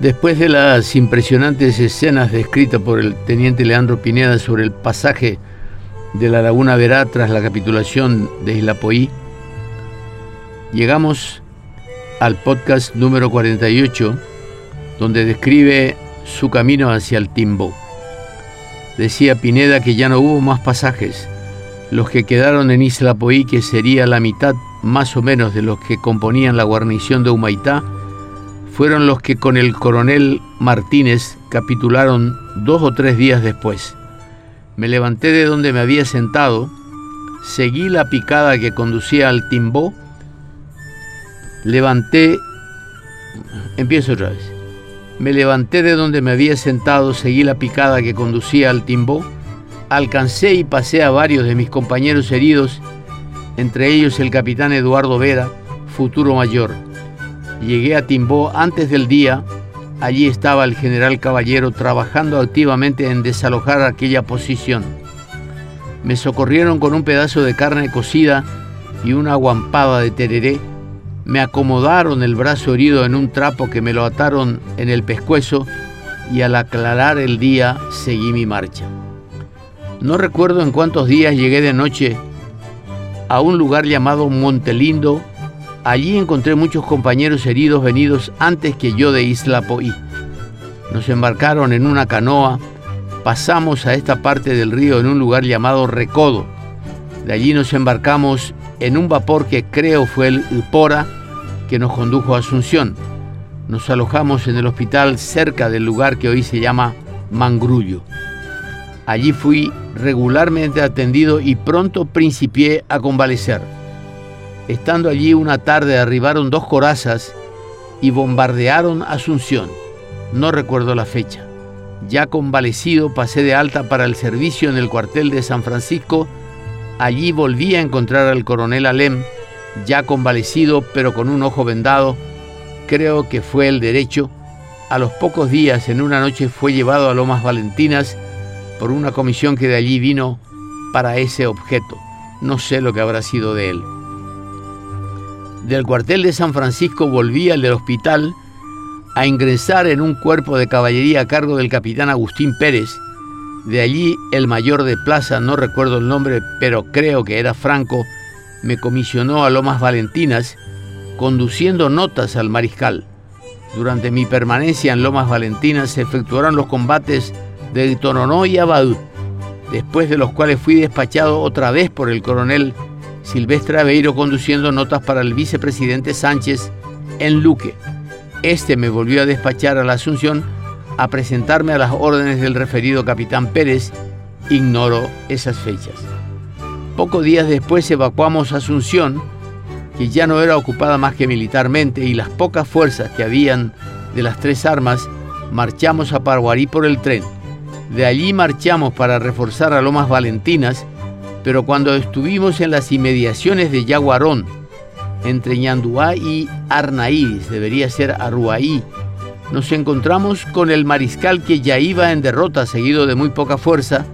Después de las impresionantes escenas descritas por el teniente Leandro Pineda sobre el pasaje de la Laguna Verá tras la capitulación de Isla Poí, llegamos al podcast número 48, donde describe su camino hacia el Timbo. Decía Pineda que ya no hubo más pasajes, los que quedaron en Isla Poí, que sería la mitad más o menos de los que componían la guarnición de Humaitá, fueron los que con el coronel Martínez capitularon dos o tres días después. Me levanté de donde me había sentado, seguí la picada que conducía al Timbó, levanté, empiezo otra vez, me levanté de donde me había sentado, seguí la picada que conducía al Timbó, alcancé y pasé a varios de mis compañeros heridos, entre ellos el capitán Eduardo Vera, futuro mayor. Llegué a Timbó antes del día. Allí estaba el general Caballero trabajando activamente en desalojar aquella posición. Me socorrieron con un pedazo de carne cocida y una guampada de tereré. Me acomodaron el brazo herido en un trapo que me lo ataron en el pescuezo y al aclarar el día seguí mi marcha. No recuerdo en cuántos días llegué de noche a un lugar llamado Montelindo Allí encontré muchos compañeros heridos venidos antes que yo de Isla Poí. Nos embarcaron en una canoa, pasamos a esta parte del río en un lugar llamado Recodo. De allí nos embarcamos en un vapor que creo fue el Upora que nos condujo a Asunción. Nos alojamos en el hospital cerca del lugar que hoy se llama Mangrullo. Allí fui regularmente atendido y pronto principié a convalecer. Estando allí una tarde arribaron dos corazas y bombardearon Asunción. No recuerdo la fecha. Ya convalecido pasé de alta para el servicio en el cuartel de San Francisco. Allí volví a encontrar al coronel Alem, ya convalecido pero con un ojo vendado. Creo que fue el derecho. A los pocos días, en una noche, fue llevado a Lomas Valentinas por una comisión que de allí vino para ese objeto. No sé lo que habrá sido de él. Del cuartel de San Francisco volví al del hospital a ingresar en un cuerpo de caballería a cargo del capitán Agustín Pérez. De allí el mayor de plaza, no recuerdo el nombre, pero creo que era Franco, me comisionó a Lomas Valentinas conduciendo notas al mariscal. Durante mi permanencia en Lomas Valentinas se efectuaron los combates de Toronó y Abadú, después de los cuales fui despachado otra vez por el coronel Silvestre Aveiro conduciendo notas para el vicepresidente Sánchez en Luque. Este me volvió a despachar a la Asunción a presentarme a las órdenes del referido capitán Pérez. Ignoro esas fechas. Pocos días después evacuamos Asunción, que ya no era ocupada más que militarmente, y las pocas fuerzas que habían de las tres armas, marchamos a Paraguarí por el tren. De allí marchamos para reforzar a Lomas Valentinas, pero cuando estuvimos en las inmediaciones de Yaguarón, entre Ñanduá y Arnaíz, debería ser Arruaí, nos encontramos con el mariscal que ya iba en derrota, seguido de muy poca fuerza,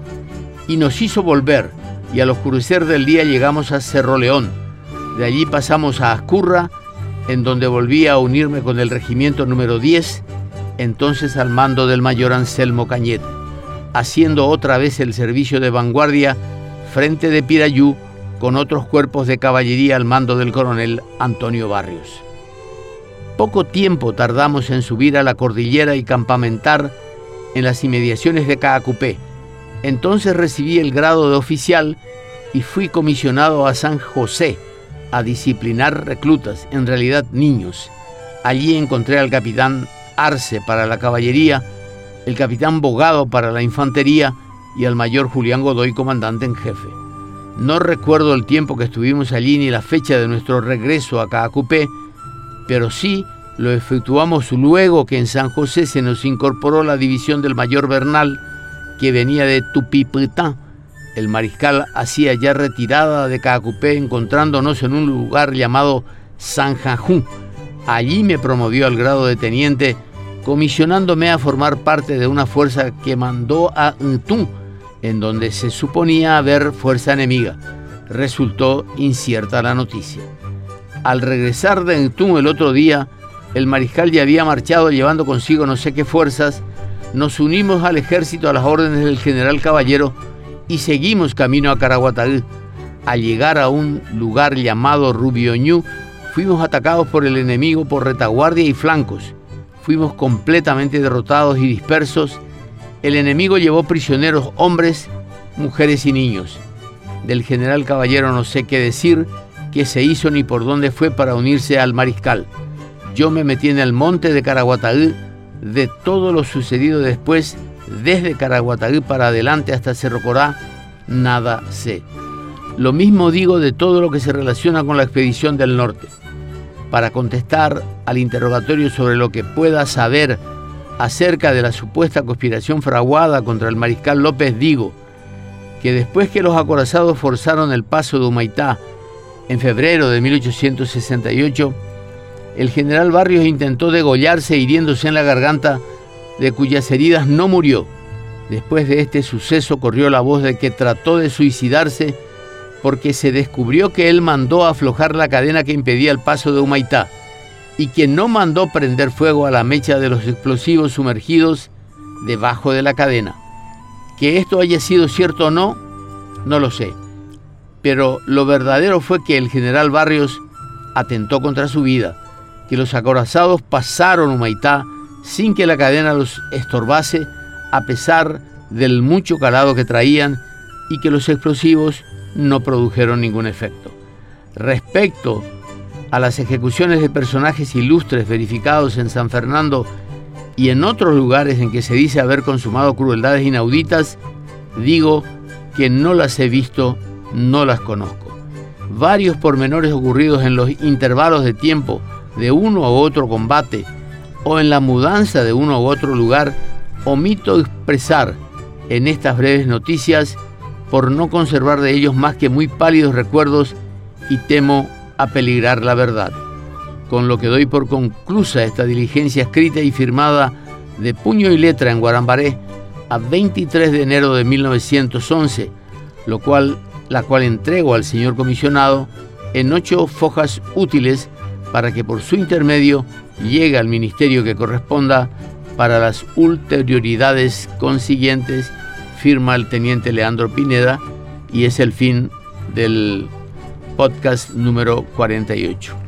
y nos hizo volver, y al oscurecer del día llegamos a Cerro León. De allí pasamos a Ascurra, en donde volví a unirme con el regimiento número 10, entonces al mando del mayor Anselmo Cañet, haciendo otra vez el servicio de vanguardia frente de Pirayú con otros cuerpos de caballería al mando del coronel Antonio Barrios. Poco tiempo tardamos en subir a la cordillera y campamentar en las inmediaciones de Caacupé. Entonces recibí el grado de oficial y fui comisionado a San José a disciplinar reclutas, en realidad niños. Allí encontré al capitán Arce para la caballería, el capitán Bogado para la infantería y al mayor Julián Godoy, comandante en jefe. No recuerdo el tiempo que estuvimos allí ni la fecha de nuestro regreso a Caacupé, pero sí lo efectuamos luego que en San José se nos incorporó la división del mayor Bernal, que venía de Tupipitán. El mariscal hacía ya retirada de Caacupé, encontrándonos en un lugar llamado San Jajú. Allí me promovió al grado de teniente, comisionándome a formar parte de una fuerza que mandó a Ntún, en donde se suponía haber fuerza enemiga. Resultó incierta la noticia. Al regresar de Entún el otro día, el mariscal ya había marchado llevando consigo no sé qué fuerzas, nos unimos al ejército a las órdenes del general Caballero y seguimos camino a Caraguatagü. Al llegar a un lugar llamado Rubioñú, fuimos atacados por el enemigo por retaguardia y flancos. Fuimos completamente derrotados y dispersos. El enemigo llevó prisioneros hombres, mujeres y niños. Del general Caballero no sé qué decir, qué se hizo ni por dónde fue para unirse al mariscal. Yo me metí en el monte de Caraguatagü de todo lo sucedido después, desde Caraguatagü para adelante hasta Cerro Corá, nada sé. Lo mismo digo de todo lo que se relaciona con la expedición del norte. Para contestar al interrogatorio sobre lo que pueda saber acerca de la supuesta conspiración fraguada contra el mariscal López, digo que después que los acorazados forzaron el paso de Humaitá en febrero de 1868, el general Barrios intentó degollarse hiriéndose en la garganta, de cuyas heridas no murió. Después de este suceso corrió la voz de que trató de suicidarse porque se descubrió que él mandó aflojar la cadena que impedía el paso de Humaitá y que no mandó prender fuego a la mecha de los explosivos sumergidos debajo de la cadena. Que esto haya sido cierto o no, no lo sé. Pero lo verdadero fue que el general Barrios atentó contra su vida que los acorazados pasaron Humaitá sin que la cadena los estorbase, a pesar del mucho calado que traían y que los explosivos no produjeron ningún efecto. Respecto a las ejecuciones de personajes ilustres verificados en San Fernando y en otros lugares en que se dice haber consumado crueldades inauditas, digo que no las he visto, no las conozco. Varios pormenores ocurridos en los intervalos de tiempo de uno u otro combate o en la mudanza de uno u otro lugar, omito expresar en estas breves noticias por no conservar de ellos más que muy pálidos recuerdos y temo apeligrar la verdad. Con lo que doy por conclusa esta diligencia escrita y firmada de puño y letra en Guarambaré a 23 de enero de 1911, lo cual, la cual entrego al señor comisionado en ocho fojas útiles para que por su intermedio llegue al ministerio que corresponda para las ulterioridades consiguientes, firma el teniente Leandro Pineda y es el fin del podcast número 48.